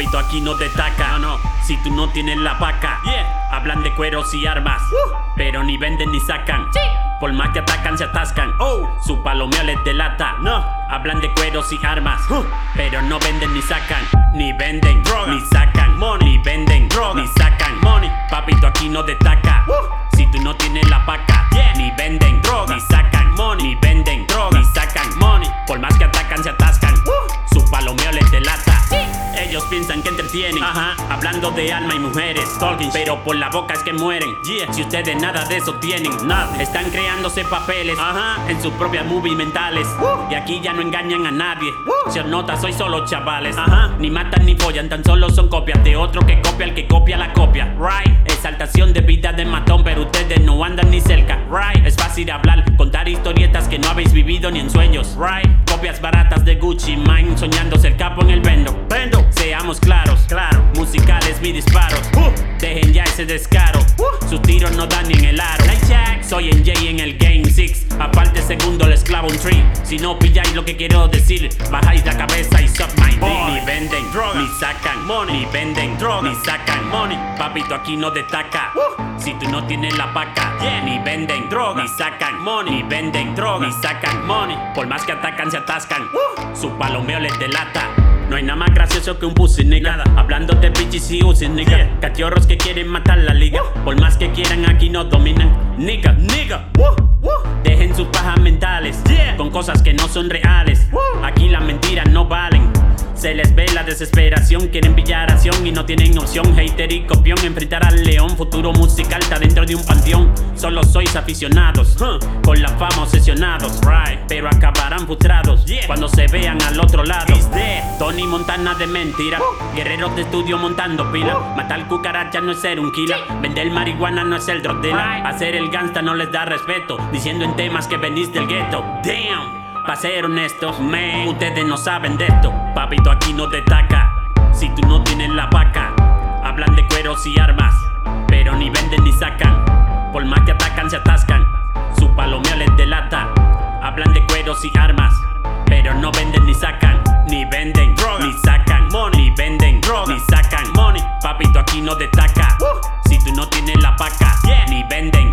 Papito, aquí no te taca. No, no. Si tú no tienes la paca. Yeah. Hablan de cueros y armas. Pero ni venden ni sacan. Sí. Por más que atacan, se atascan. Oh. Su palomeo les delata. No. Hablan de cueros y armas. Pero no venden ni sacan. Ni venden Droga. ni sacan. Money. Ni venden Droga. ni sacan. Money. Papito, aquí no destaca. Si tú no tienes la paca. Yeah. Ni venden Droga. ni sacan. Money. Ni venden Droga. ni sacan. Entretienen. Ajá. Hablando de alma y mujeres. Talking Pero por la boca es que mueren. Yeah. Si ustedes nada de eso tienen. Nada. Están creándose papeles. Ajá. En sus propias movies mentales. Y aquí ya no engañan a nadie. Se os nota, soy solo chavales. Ajá. Ni matan ni follan, tan solo son copias de otro que copia al que copia la copia. Right. Exaltación de vida de matón, pero ustedes no andan ni cerca. Right. Es fácil hablar, contar historietas que no habéis vivido ni en sueños. Right. Copias baratas de Gucci, Mine, soñando ser capo en el vendo. Vendo. Seamos claros, Claro. musicales mi disparos. Uh. Dejen ya ese descaro. Sus tiros no dan ni en el aro. Soy en J en el Game 6. Aparte, segundo, el esclavo un tree. Si no pilláis lo que quiero decir, bajáis la cabeza y suck my dick. Ni venden, Droga. ni sacan, Money. ni venden, Droga. ni sacan, Money. Papito, aquí no destaca. Si tú no tienes la paca, Yeah. ni venden, Droga. ni sacan, Money. ni venden, Droga. ni sacan, Money. Por más que atacan, se atascan. Su palomeo les delata. No hay nada más gracioso que un pussy nigga. Nada. Hablando de bitches y usis nigga. Yeah. Cachorros que quieren matar la liga. Por más que quieran, aquí no dominan. Nigga, Nigga. Dejen sus pajas mentales. Yeah. Con cosas que no son reales. Aquí las mentiras no valen. Se les ve la desesperación, quieren pillar acción y no tienen opción. Hater y copión, enfrentar al león. Futuro musical está dentro de un panteón. Solo sois aficionados, Huh. con la fama obsesionados. Right. Pero acabarán frustrados Yeah. cuando se vean al otro lado. Tony Montana de mentira. Guerreros de estudio montando pila. Matar cucarachas no es ser un killer. Vender marihuana no es el drug. Right. Hacer el gangsta no les da respeto. Diciendo en temas que venís del gueto. Damn. Pa' ser honestos, man, ustedes no saben de esto. Papito, aquí no destaca. Si tú no tienes la vaca, hablan de cueros y armas. Pero ni venden ni sacan. Por más que atacan, se atascan. Su palomeo les delata. Hablan de cueros y armas. Pero no venden ni sacan. Si tú no tienes la paca, ni venden